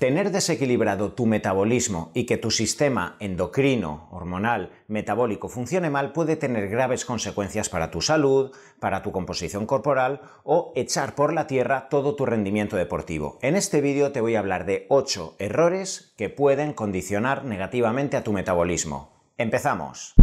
Tener desequilibrado tu metabolismo y que tu sistema endocrino, hormonal, metabólico funcione mal puede tener graves consecuencias para tu salud, para tu composición corporal o echar por la tierra todo tu rendimiento deportivo. En este vídeo te voy a hablar de 8 errores que pueden condicionar negativamente a tu metabolismo. ¡Empezamos!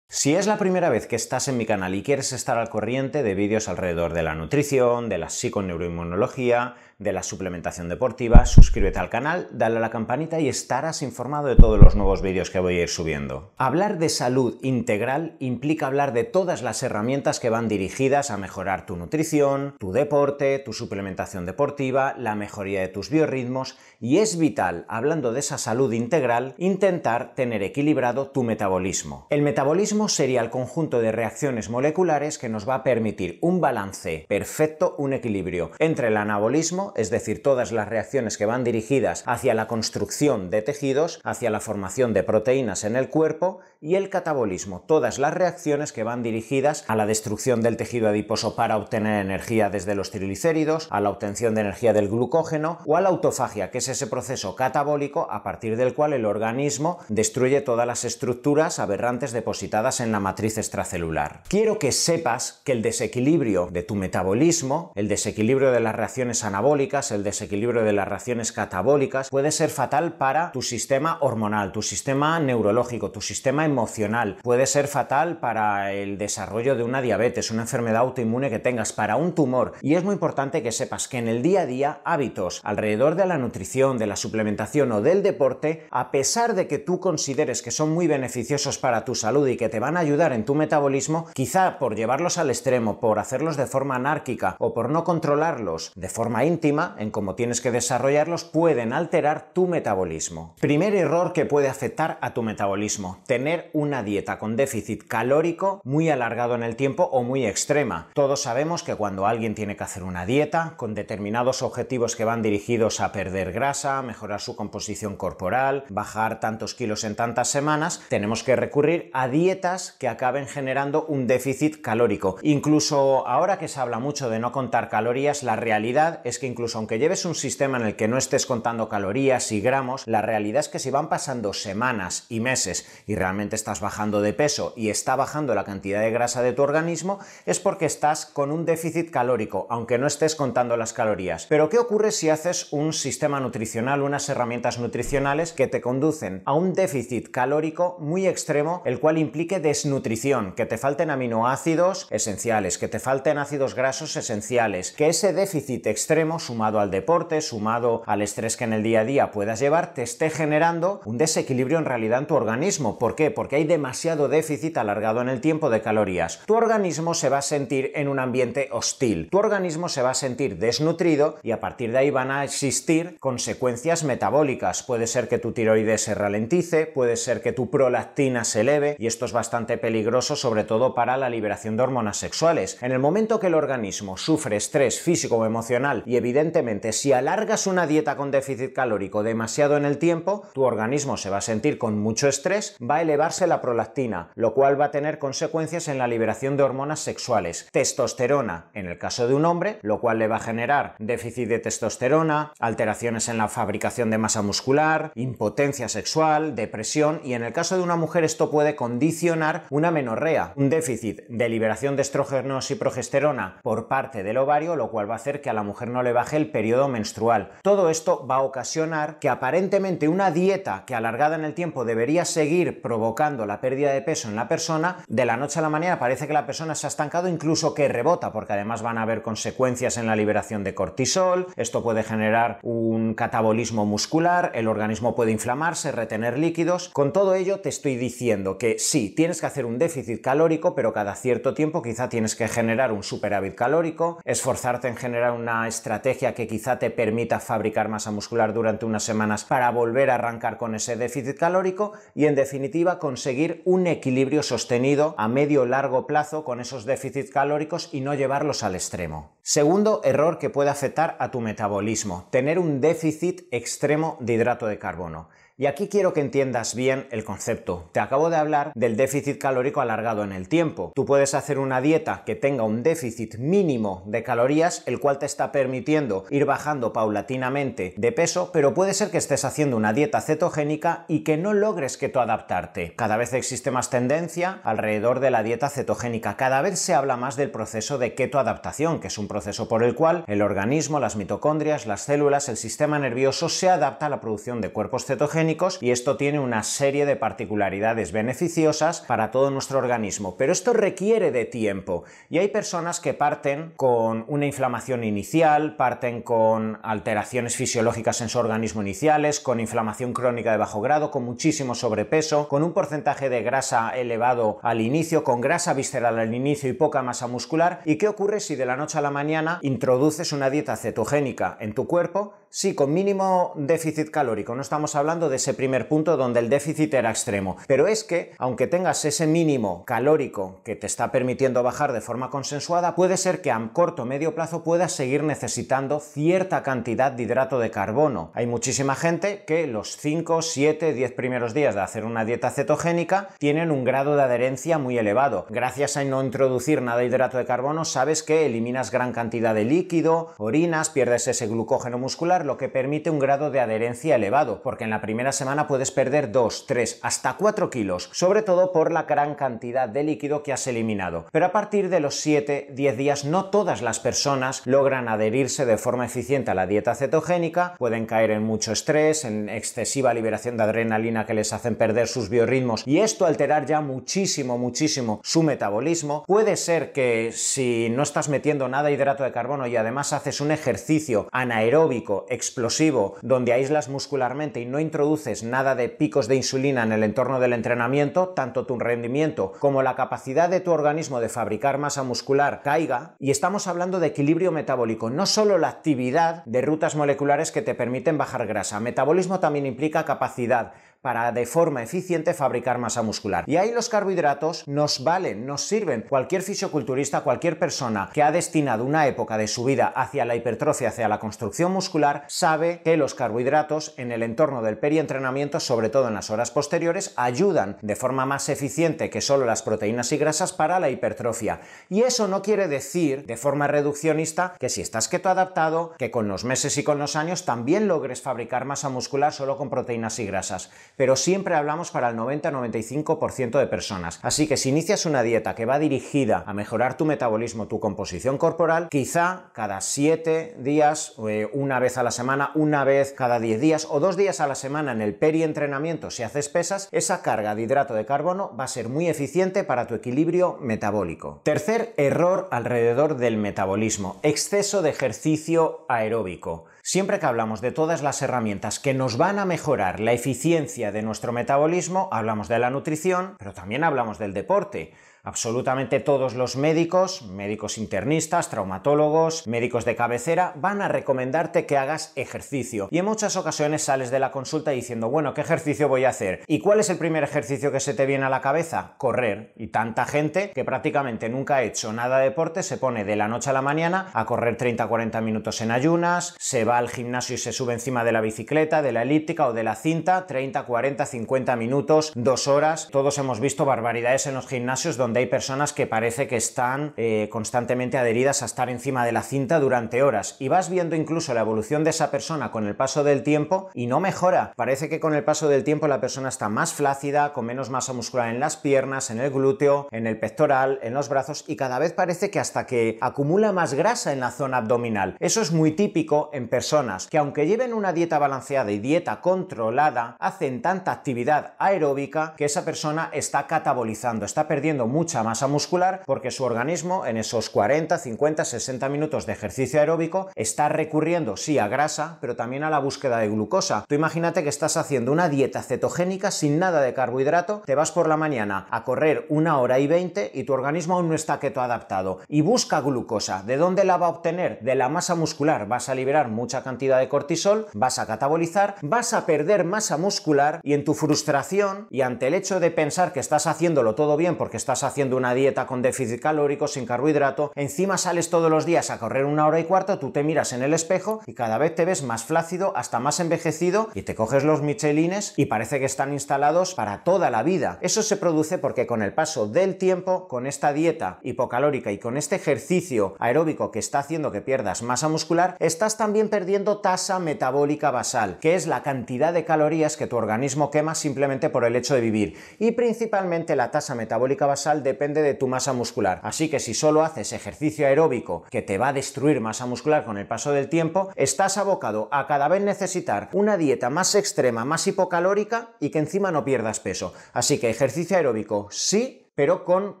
Si es la primera vez que estás en mi canal y quieres estar al corriente de vídeos alrededor de la nutrición, de la psiconeuroinmunología, de la suplementación deportiva, suscríbete al canal, dale a la campanita y estarás informado de todos los nuevos vídeos que voy a ir subiendo. Hablar de salud integral implica hablar de todas las herramientas que van dirigidas a mejorar tu nutrición, tu deporte, tu suplementación deportiva, la mejoría de tus biorritmos y es vital, hablando de esa salud integral, intentar tener equilibrado tu metabolismo. El metabolismo sería el conjunto de reacciones moleculares que nos va a permitir un balance perfecto, un equilibrio entre el anabolismo es decir, todas las reacciones que van dirigidas hacia la construcción de tejidos, hacia la formación de proteínas en el cuerpo, y el catabolismo, todas las reacciones que van dirigidas a la destrucción del tejido adiposo para obtener energía desde los triglicéridos, a la obtención de energía del glucógeno o a la autofagia, que es ese proceso catabólico a partir del cual el organismo destruye todas las estructuras aberrantes depositadas en la matriz extracelular. Quiero que sepas que el desequilibrio de tu metabolismo, el desequilibrio de las reacciones anabólicas, el desequilibrio de las reacciones catabólicas, puede ser fatal para tu sistema hormonal, tu sistema neurológico, tu sistema emocional. Puede ser fatal para el desarrollo de una diabetes, una enfermedad autoinmune que tengas, para un tumor. Y es muy importante que sepas que en el día a día hábitos alrededor de la nutrición, de la suplementación o del deporte, a pesar de que tú consideres que son muy beneficiosos para tu salud y que te van a ayudar en tu metabolismo, quizá por llevarlos al extremo, por hacerlos de forma anárquica o por no controlarlos de forma íntima, en cómo tienes que desarrollarlos pueden alterar tu metabolismo. Primer error que puede afectar a tu metabolismo, tener una dieta con déficit calórico muy alargado en el tiempo o muy extrema. Todos sabemos que cuando alguien tiene que hacer una dieta con determinados objetivos que van dirigidos a perder grasa, mejorar su composición corporal, bajar tantos kilos en tantas semanas, tenemos que recurrir a dietas que acaben generando un déficit calórico. Incluso ahora que se habla mucho de no contar calorías, la realidad es que incluso aunque lleves un sistema en el que no estés contando calorías y gramos, la realidad es que si van pasando semanas y meses y realmente estás bajando de peso y está bajando la cantidad de grasa de tu organismo, es porque estás con un déficit calórico, aunque no estés contando las calorías. Pero ¿qué ocurre si haces un sistema nutricional, unas herramientas nutricionales que te conducen a un déficit calórico muy extremo, el cual implique desnutrición, que te falten aminoácidos esenciales, que te falten ácidos grasos esenciales, que ese déficit extremo sumado al deporte, sumado al estrés que en el día a día puedas llevar, te esté generando un desequilibrio en realidad en tu organismo. ¿Por qué? Porque hay demasiado déficit alargado en el tiempo de calorías. Tu organismo se va a sentir en un ambiente hostil. Tu organismo se va a sentir desnutrido y a partir de ahí van a existir consecuencias metabólicas. Puede ser que tu tiroides se ralentice, puede ser que tu prolactina se eleve y esto es bastante peligroso sobre todo para la liberación de hormonas sexuales. En el momento que el organismo sufre estrés físico o emocional y evidentemente si alargas una dieta con déficit calórico demasiado en el tiempo, tu organismo se va a sentir con mucho estrés, va a la prolactina, lo cual va a tener consecuencias en la liberación de hormonas sexuales. Testosterona en el caso de un hombre, lo cual le va a generar déficit de testosterona, alteraciones en la fabricación de masa muscular, impotencia sexual, depresión y en el caso de una mujer esto puede condicionar una menorrea, un déficit de liberación de estrógenos y progesterona por parte del ovario, lo cual va a hacer que a la mujer no le baje el periodo menstrual. Todo esto va a ocasionar que aparentemente una dieta que alargada en el tiempo debería seguir provocando la pérdida de peso en la persona, de la noche a la mañana parece que la persona se ha estancado, incluso que rebota, porque además van a haber consecuencias en la liberación de cortisol, esto puede generar un catabolismo muscular, el organismo puede inflamarse, retener líquidos. Con todo ello te estoy diciendo que sí, tienes que hacer un déficit calórico, pero cada cierto tiempo quizá tienes que generar un superávit calórico, esforzarte en generar una estrategia que quizá te permita fabricar masa muscular durante unas semanas para volver a arrancar con ese déficit calórico y en definitiva conseguir un equilibrio sostenido a medio largo plazo con esos déficits calóricos y no llevarlos al extremo. Segundo error que puede afectar a tu metabolismo, tener un déficit extremo de hidrato de carbono. Y aquí quiero que entiendas bien el concepto. Te acabo de hablar del déficit calórico alargado en el tiempo. Tú puedes hacer una dieta que tenga un déficit mínimo de calorías, el cual te está permitiendo ir bajando paulatinamente de peso, pero puede ser que estés haciendo una dieta cetogénica y que no logres keto adaptarte. Cada vez existe más tendencia alrededor de la dieta cetogénica. Cada vez se habla más del proceso de keto adaptación, que es un proceso por el cual el organismo, las mitocondrias, las células, el sistema nervioso se adapta a la producción de cuerpos cetogénicos y esto tiene una serie de particularidades beneficiosas para todo nuestro organismo. Pero esto requiere de tiempo y hay personas que parten con una inflamación inicial, parten con alteraciones fisiológicas en su organismo iniciales, con inflamación crónica de bajo grado, con muchísimo sobrepeso, con un porcentaje de grasa elevado al inicio, con grasa visceral al inicio y poca masa muscular. ¿Y qué ocurre si de la noche a la mañana introduces una dieta cetogénica en tu cuerpo? Sí, con mínimo déficit calórico. No estamos hablando de ese primer punto donde el déficit era extremo. Pero es que, aunque tengas ese mínimo calórico que te está permitiendo bajar de forma consensuada, puede ser que a corto o medio plazo puedas seguir necesitando cierta cantidad de hidrato de carbono. Hay muchísima gente que los 5, 7, 10 primeros días de hacer una dieta cetogénica tienen un grado de adherencia muy elevado. Gracias a no introducir nada de hidrato de carbono, sabes que eliminas gran cantidad de líquido, orinas, pierdes ese glucógeno muscular lo que permite un grado de adherencia elevado, porque en la primera semana puedes perder 2, 3, hasta 4 kilos, sobre todo por la gran cantidad de líquido que has eliminado. Pero a partir de los 7, 10 días no todas las personas logran adherirse de forma eficiente a la dieta cetogénica, pueden caer en mucho estrés, en excesiva liberación de adrenalina que les hacen perder sus biorritmos y esto alterar ya muchísimo, muchísimo su metabolismo. Puede ser que si no estás metiendo nada de hidrato de carbono y además haces un ejercicio anaeróbico explosivo donde aíslas muscularmente y no introduces nada de picos de insulina en el entorno del entrenamiento, tanto tu rendimiento como la capacidad de tu organismo de fabricar masa muscular caiga. Y estamos hablando de equilibrio metabólico, no solo la actividad de rutas moleculares que te permiten bajar grasa. Metabolismo también implica capacidad para de forma eficiente fabricar masa muscular. Y ahí los carbohidratos nos valen, nos sirven. Cualquier fisioculturista, cualquier persona que ha destinado una época de su vida hacia la hipertrofia, hacia la construcción muscular, sabe que los carbohidratos en el entorno del perientrenamiento, sobre todo en las horas posteriores, ayudan de forma más eficiente que solo las proteínas y grasas para la hipertrofia. Y eso no quiere decir, de forma reduccionista, que si estás keto adaptado, que con los meses y con los años también logres fabricar masa muscular solo con proteínas y grasas pero siempre hablamos para el 90-95% de personas. Así que si inicias una dieta que va dirigida a mejorar tu metabolismo, tu composición corporal, quizá cada 7 días, eh, una vez a la semana, una vez cada 10 días o dos días a la semana en el perientrenamiento, si haces pesas, esa carga de hidrato de carbono va a ser muy eficiente para tu equilibrio metabólico. Tercer error alrededor del metabolismo, exceso de ejercicio aeróbico. Siempre que hablamos de todas las herramientas que nos van a mejorar la eficiencia de nuestro metabolismo, hablamos de la nutrición, pero también hablamos del deporte absolutamente todos los médicos, médicos internistas, traumatólogos, médicos de cabecera, van a recomendarte que hagas ejercicio. Y en muchas ocasiones sales de la consulta diciendo, bueno, ¿qué ejercicio voy a hacer? ¿Y cuál es el primer ejercicio que se te viene a la cabeza? Correr. Y tanta gente que prácticamente nunca ha hecho nada de deporte se pone de la noche a la mañana a correr 30-40 minutos en ayunas, se va al gimnasio y se sube encima de la bicicleta, de la elíptica o de la cinta, 30, 40, 50 minutos, dos horas. Todos hemos visto barbaridades en los gimnasios donde hay personas que parece que están eh, constantemente adheridas a estar encima de la cinta durante horas y vas viendo incluso la evolución de esa persona con el paso del tiempo y no mejora. Parece que con el paso del tiempo la persona está más flácida, con menos masa muscular en las piernas, en el glúteo, en el pectoral, en los brazos y cada vez parece que hasta que acumula más grasa en la zona abdominal. Eso es muy típico en personas que aunque lleven una dieta balanceada y dieta controlada, hacen tanta actividad aeróbica que esa persona está catabolizando, está perdiendo mucha masa muscular porque su organismo en esos 40, 50, 60 minutos de ejercicio aeróbico está recurriendo sí a grasa, pero también a la búsqueda de glucosa. Tú imagínate que estás haciendo una dieta cetogénica sin nada de carbohidrato, te vas por la mañana a correr una hora y 20 y tu organismo aún no está keto adaptado y busca glucosa. ¿De dónde la va a obtener? De la masa muscular. Vas a liberar mucha cantidad de cortisol, vas a catabolizar, vas a perder masa muscular y en tu frustración y ante el hecho de pensar que estás haciéndolo todo bien porque estás haciendo una dieta con déficit calórico, sin carbohidrato, encima sales todos los días a correr una hora y cuarto, tú te miras en el espejo y cada vez te ves más flácido, hasta más envejecido y te coges los michelines y parece que están instalados para toda la vida. Eso se produce porque con el paso del tiempo, con esta dieta hipocalórica y con este ejercicio aeróbico que está haciendo que pierdas masa muscular, estás también perdiendo tasa metabólica basal, que es la cantidad de calorías que tu organismo quema simplemente por el hecho de vivir. Y principalmente la tasa metabólica basal depende de tu masa muscular. Así que si solo haces ejercicio aeróbico que te va a destruir masa muscular con el paso del tiempo, estás abocado a cada vez necesitar una dieta más extrema, más hipocalórica y que encima no pierdas peso. Así que ejercicio aeróbico sí, pero con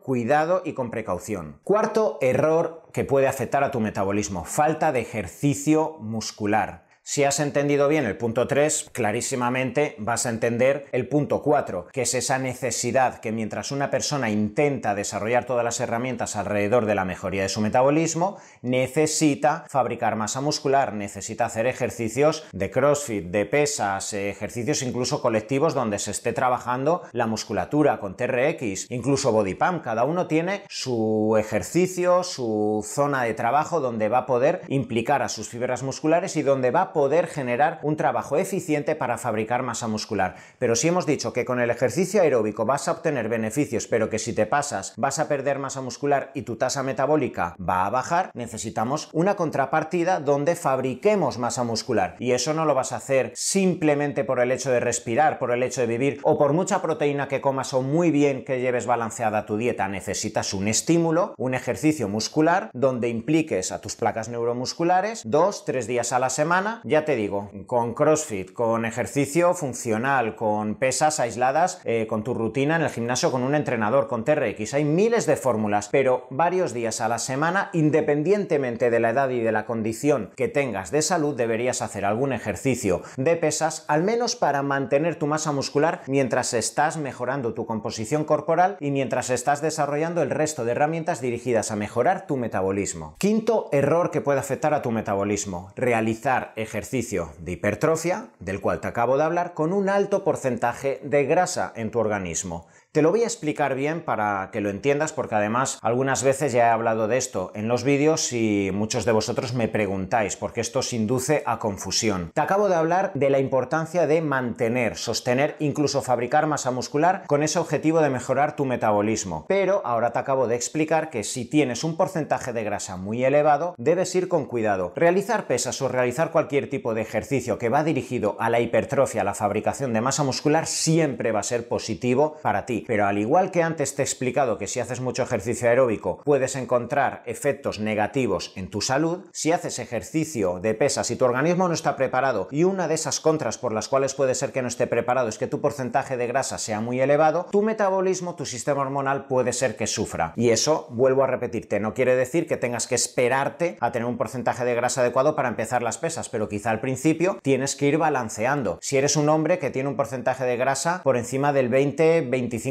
cuidado y con precaución. Cuarto error que puede afectar a tu metabolismo, falta de ejercicio muscular. Si has entendido bien el punto 3, clarísimamente vas a entender el punto 4, que es esa necesidad que mientras una persona intenta desarrollar todas las herramientas alrededor de la mejoría de su metabolismo, necesita fabricar masa muscular, necesita hacer ejercicios de CrossFit, de pesas, ejercicios incluso colectivos donde se esté trabajando la musculatura con TRX, incluso body pump. Cada uno tiene su ejercicio, su zona de trabajo donde va a poder implicar a sus fibras musculares y donde va a poder generar un trabajo eficiente para fabricar masa muscular. Pero si hemos dicho que con el ejercicio aeróbico vas a obtener beneficios, pero que si te pasas vas a perder masa muscular y tu tasa metabólica va a bajar, necesitamos una contrapartida donde fabriquemos masa muscular. Y eso no lo vas a hacer simplemente por el hecho de respirar, por el hecho de vivir o por mucha proteína que comas o muy bien que lleves balanceada tu dieta. Necesitas un estímulo, un ejercicio muscular donde impliques a tus placas neuromusculares dos, tres días a la semana ya te digo, con CrossFit, con ejercicio funcional, con pesas aisladas, eh, con tu rutina en el gimnasio, con un entrenador, con TRX. Hay miles de fórmulas, pero varios días a la semana, independientemente de la edad y de la condición que tengas de salud, deberías hacer algún ejercicio de pesas, al menos para mantener tu masa muscular mientras estás mejorando tu composición corporal y mientras estás desarrollando el resto de herramientas dirigidas a mejorar tu metabolismo. Quinto error que puede afectar a tu metabolismo, realizar ejercicio ejercicio de hipertrofia, del cual te acabo de hablar, con un alto porcentaje de grasa en tu organismo. Te lo voy a explicar bien para que lo entiendas porque además algunas veces ya he hablado de esto en los vídeos y muchos de vosotros me preguntáis porque esto os induce a confusión. Te acabo de hablar de la importancia de mantener, sostener, incluso fabricar masa muscular con ese objetivo de mejorar tu metabolismo. Pero ahora te acabo de explicar que si tienes un porcentaje de grasa muy elevado, debes ir con cuidado. Realizar pesas o realizar cualquier tipo de ejercicio que va dirigido a la hipertrofia, a la fabricación de masa muscular, siempre va a ser positivo para ti pero al igual que antes te he explicado que si haces mucho ejercicio aeróbico puedes encontrar efectos negativos en tu salud, si haces ejercicio de pesas y tu organismo no está preparado y una de esas contras por las cuales puede ser que no esté preparado es que tu porcentaje de grasa sea muy elevado, tu metabolismo, tu sistema hormonal puede ser que sufra. Y eso, vuelvo a repetirte, no quiere decir que tengas que esperarte a tener un porcentaje de grasa adecuado para empezar las pesas, pero quizá al principio tienes que ir balanceando. Si eres un hombre que tiene un porcentaje de grasa por encima del 20-25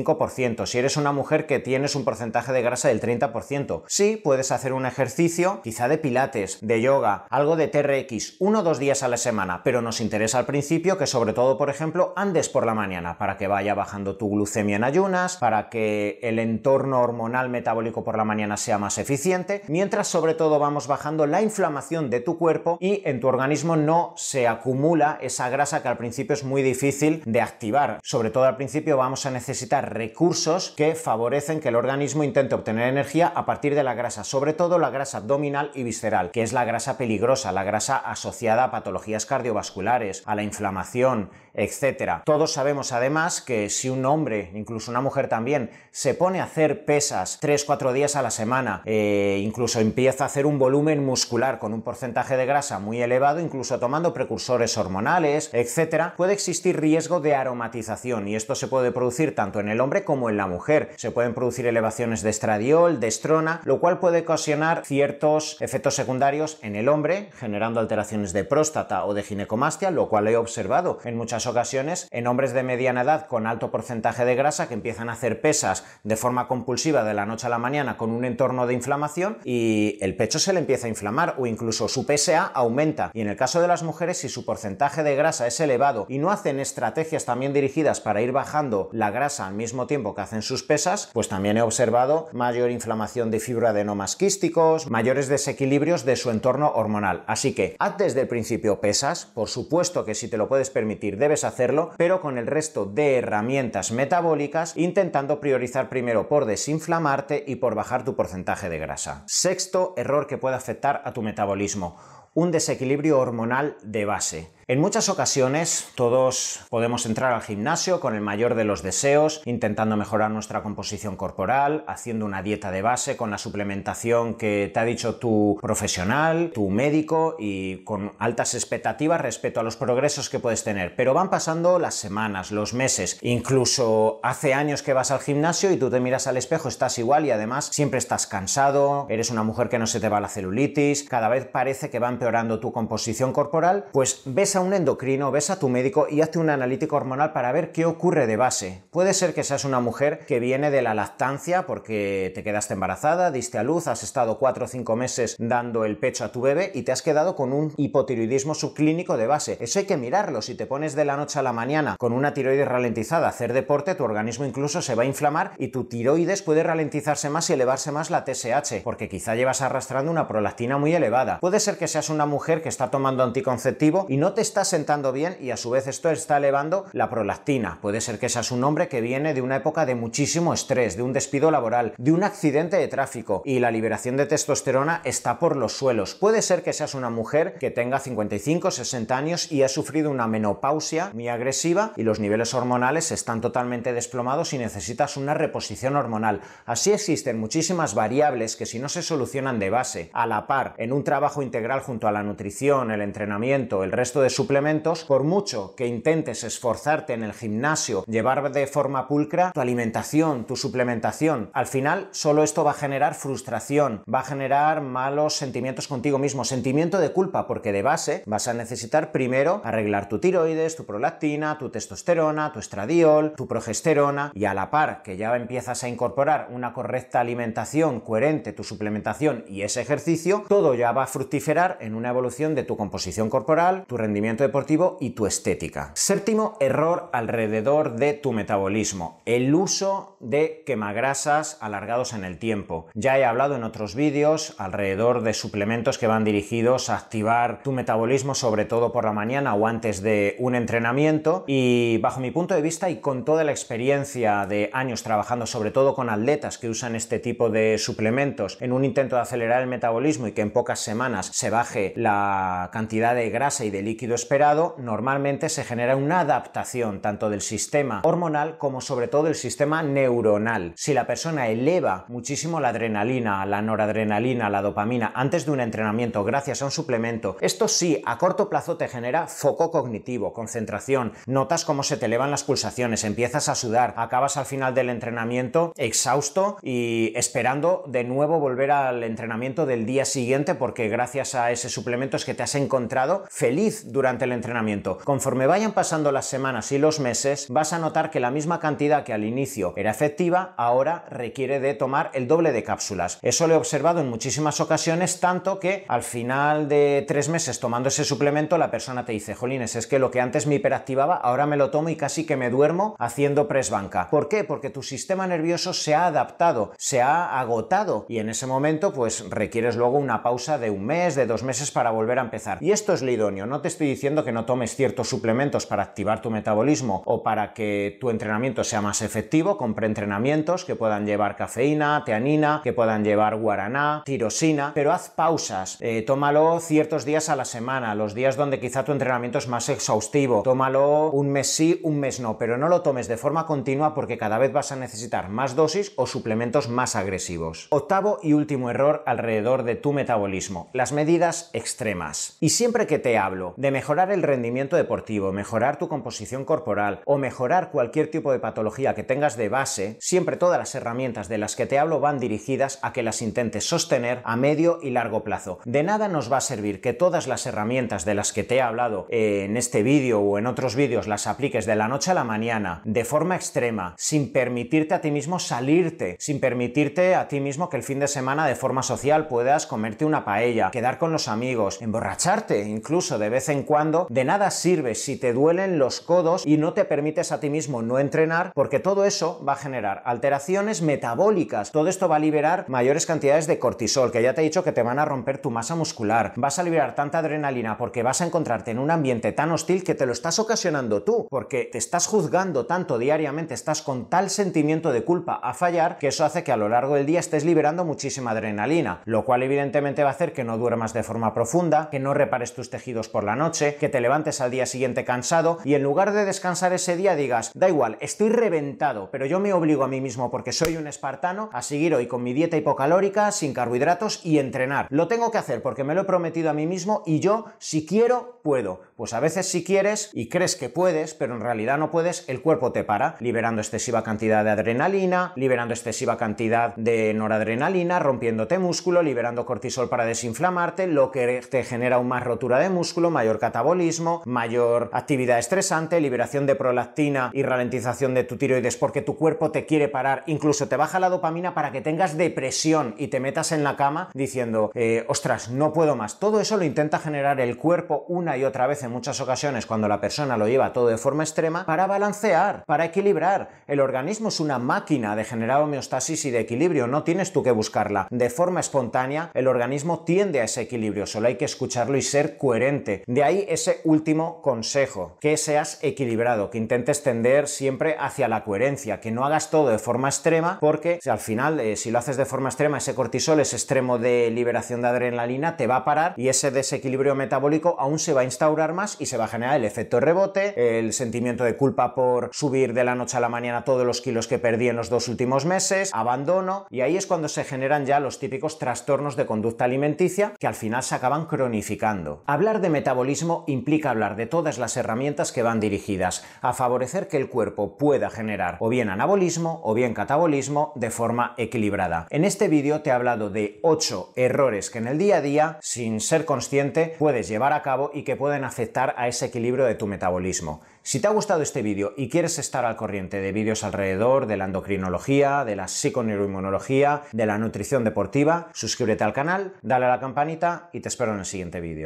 si eres una mujer que tienes un porcentaje de grasa del 30%. Sí, puedes hacer un ejercicio, quizá de pilates, de yoga, algo de TRX, uno o dos días a la semana, pero nos interesa al principio que sobre todo, por ejemplo, andes por la mañana para que vaya bajando tu glucemia en ayunas, para que el entorno hormonal metabólico por la mañana sea más eficiente, mientras sobre todo vamos bajando la inflamación de tu cuerpo y en tu organismo no se acumula esa grasa que al principio es muy difícil de activar. Sobre todo al principio vamos a necesitar recursos que favorecen que el organismo intente obtener energía a partir de la grasa, sobre todo la grasa abdominal y visceral, que es la grasa peligrosa, la grasa asociada a patologías cardiovasculares, a la inflamación, etc. Todos sabemos además que si un hombre, incluso una mujer también, se pone a hacer pesas 3-4 días a la semana, e incluso empieza a hacer un volumen muscular con un porcentaje de grasa muy elevado, incluso tomando precursores hormonales, etc., puede existir riesgo de aromatización y esto se puede producir tanto en el hombre como en la mujer. Se pueden producir elevaciones de estradiol, de estrona, lo cual puede ocasionar ciertos efectos secundarios en el hombre, generando alteraciones de próstata o de ginecomastia, lo cual he observado en muchas ocasiones en hombres de mediana edad con alto porcentaje de grasa que empiezan a hacer pesas de forma compulsiva de la noche a la mañana con un entorno de inflamación y el pecho se le empieza a inflamar o incluso su PSA aumenta. Y en el caso de las mujeres, si su porcentaje de grasa es elevado y no hacen estrategias también dirigidas para ir bajando la grasa al mismo mismo tiempo que hacen sus pesas, pues también he observado mayor inflamación de fibroadenomas quísticos, mayores desequilibrios de su entorno hormonal. Así que haz desde el principio pesas, por supuesto que si te lo puedes permitir debes hacerlo, pero con el resto de herramientas metabólicas intentando priorizar primero por desinflamarte y por bajar tu porcentaje de grasa. Sexto error que puede afectar a tu metabolismo un desequilibrio hormonal de base. En muchas ocasiones todos podemos entrar al gimnasio con el mayor de los deseos, intentando mejorar nuestra composición corporal, haciendo una dieta de base con la suplementación que te ha dicho tu profesional, tu médico y con altas expectativas respecto a los progresos que puedes tener. Pero van pasando las semanas, los meses, incluso hace años que vas al gimnasio y tú te miras al espejo, estás igual y además siempre estás cansado, eres una mujer que no se te va la celulitis, cada vez parece que va empeorando tu composición corporal, pues ves a un endocrino, ves a tu médico y hazte un analítico hormonal para ver qué ocurre de base. Puede ser que seas una mujer que viene de la lactancia porque te quedaste embarazada, diste a luz, has estado 4 o 5 meses dando el pecho a tu bebé y te has quedado con un hipotiroidismo subclínico de base. Eso hay que mirarlo. Si te pones de la noche a la mañana con una tiroides ralentizada a hacer deporte, tu organismo incluso se va a inflamar y tu tiroides puede ralentizarse más y elevarse más la TSH, porque quizá llevas arrastrando una prolactina muy elevada. Puede ser que seas una mujer que está tomando anticonceptivo y no te está sentando bien y a su vez esto está elevando la prolactina. Puede ser que seas un hombre que viene de una época de muchísimo estrés, de un despido laboral, de un accidente de tráfico y la liberación de testosterona está por los suelos. Puede ser que seas una mujer que tenga 55, 60 años y ha sufrido una menopausia muy agresiva y los niveles hormonales están totalmente desplomados y necesitas una reposición hormonal. Así existen muchísimas variables que si no se solucionan de base, a la par, en un trabajo integral junto a la nutrición, el entrenamiento, el resto de suplementos, por mucho que intentes esforzarte en el gimnasio, llevar de forma pulcra tu alimentación, tu suplementación, al final solo esto va a generar frustración, va a generar malos sentimientos contigo mismo, sentimiento de culpa, porque de base vas a necesitar primero arreglar tu tiroides, tu prolactina, tu testosterona, tu estradiol, tu progesterona y a la par que ya empiezas a incorporar una correcta alimentación coherente, tu suplementación y ese ejercicio, todo ya va a fructiferar en una evolución de tu composición corporal, tu rendimiento deportivo y tu estética. Séptimo error alrededor de tu metabolismo, el uso de quemagrasas alargados en el tiempo. Ya he hablado en otros vídeos alrededor de suplementos que van dirigidos a activar tu metabolismo sobre todo por la mañana o antes de un entrenamiento y bajo mi punto de vista y con toda la experiencia de años trabajando sobre todo con atletas que usan este tipo de suplementos en un intento de acelerar el metabolismo y que en pocas semanas se baje la cantidad de grasa y de líquido esperado, normalmente se genera una adaptación tanto del sistema hormonal como sobre todo el sistema neuronal. Si la persona eleva muchísimo la adrenalina, la noradrenalina, la dopamina antes de un entrenamiento gracias a un suplemento, esto sí, a corto plazo te genera foco cognitivo, concentración, notas cómo se te elevan las pulsaciones, empiezas a sudar, acabas al final del entrenamiento exhausto y esperando de nuevo volver al entrenamiento del día siguiente porque gracias a ese suplemento es que te has encontrado feliz durante el entrenamiento. Conforme vayan pasando las semanas y los meses, vas a notar que la misma cantidad que al inicio era efectiva, ahora requiere de tomar el doble de cápsulas. Eso lo he observado en muchísimas ocasiones, tanto que al final de tres meses tomando ese suplemento, la persona te dice, Jolines, es que lo que antes me hiperactivaba, ahora me lo tomo y casi que me duermo haciendo press banca. ¿Por qué? Porque tu sistema nervioso se ha adaptado, se ha agotado y en ese momento pues requieres luego una pausa de un mes, de dos meses para volver a empezar. Y esto es lo idóneo, no te estoy diciendo que no tomes ciertos suplementos para activar tu metabolismo o para que tu entrenamiento sea más efectivo con preentrenamientos que puedan llevar cafeína, teanina, que puedan llevar guaraná, tirosina, pero haz pausas, eh, tómalo ciertos días a la semana, los días donde quizá tu entrenamiento es más exhaustivo, tómalo un mes sí, un mes no, pero no lo tomes de forma continua porque cada vez vas a necesitar más dosis o suplementos más agresivos. Octavo y último error alrededor de tu metabolismo, las medidas extremas. Y siempre que te hablo de mejorar el rendimiento deportivo, mejorar tu composición corporal o mejorar cualquier tipo de patología que tengas de base, siempre todas las herramientas de las que te hablo van dirigidas a que las intentes sostener a medio y largo plazo. De nada nos va a servir que todas las herramientas de las que te he hablado en este vídeo o en otros vídeos las apliques de la noche a la mañana, de forma extrema, sin permitirte a ti mismo salirte, sin permitirte a ti mismo que el fin de semana de forma social puedas comerte una paella, quedar con los amigos, emborracharte incluso de vez en cuando, de nada sirve si te duelen los codos y no te permites a ti mismo no entrenar, porque todo eso va a generar alteraciones metabólicas. Todo esto va a liberar mayores cantidades de cortisol, que ya te he dicho que te van a romper tu masa muscular. Vas a liberar tanta adrenalina porque vas a encontrarte en un ambiente tan hostil que te lo estás ocasionando tú, porque te estás juzgando tanto diariamente, estás con tal sentimiento de culpa a fallar, que eso hace que a lo largo del día estés liberando muchísima adrenalina, lo cual evidentemente va a hacer que no duermas de forma profunda, que no repares tus tejidos por la noche, que te levantes al día siguiente cansado y en lugar de descansar ese día digas, da igual, estoy reventado, pero yo me obligo a mí mismo porque soy un espartano a seguir hoy con mi dieta hipocalórica, sin carbohidratos y entrenar. Lo tengo que hacer porque me lo he prometido a mí mismo y yo, si quiero, puedo. Pues a veces si quieres y crees que puedes, pero en realidad no puedes, el cuerpo te para, liberando excesiva cantidad de adrenalina, liberando excesiva cantidad de noradrenalina, rompiéndote músculo, liberando cortisol para desinflamarte, lo que te genera aún más rotura de músculo, mayor catabolismo, mayor actividad estresante, liberación de prolactina y ralentización de tu tiroides porque tu cuerpo te quiere parar, incluso te baja la dopamina para que tengas depresión y te metas en la cama diciendo, eh, ostras, no puedo más. Todo eso lo intenta generar el cuerpo una y otra vez muchas ocasiones cuando la persona lo lleva todo de forma extrema para balancear, para equilibrar. El organismo es una máquina de generar homeostasis y de equilibrio, no tienes tú que buscarla. De forma espontánea, el organismo tiende a ese equilibrio, solo hay que escucharlo y ser coherente. De ahí ese último consejo, que seas equilibrado, que intentes tender siempre hacia la coherencia, que no hagas todo de forma extrema, porque al final, eh, si lo haces de forma extrema, ese cortisol, ese extremo de liberación de adrenalina, te va a parar y ese desequilibrio metabólico aún se va a instaurar y se va a generar el efecto rebote, el sentimiento de culpa por subir de la noche a la mañana todos los kilos que perdí en los dos últimos meses, abandono, y ahí es cuando se generan ya los típicos trastornos de conducta alimenticia que al final se acaban cronificando. Hablar de metabolismo implica hablar de todas las herramientas que van dirigidas a favorecer que el cuerpo pueda generar o bien anabolismo o bien catabolismo de forma equilibrada. En este vídeo te he hablado de 8 errores que en el día a día, sin ser consciente, puedes llevar a cabo y que pueden a ese equilibrio de tu metabolismo. Si te ha gustado este vídeo y quieres estar al corriente de vídeos alrededor de la endocrinología, de la psiconeuroinmunología, de la nutrición deportiva, suscríbete al canal, dale a la campanita y te espero en el siguiente vídeo.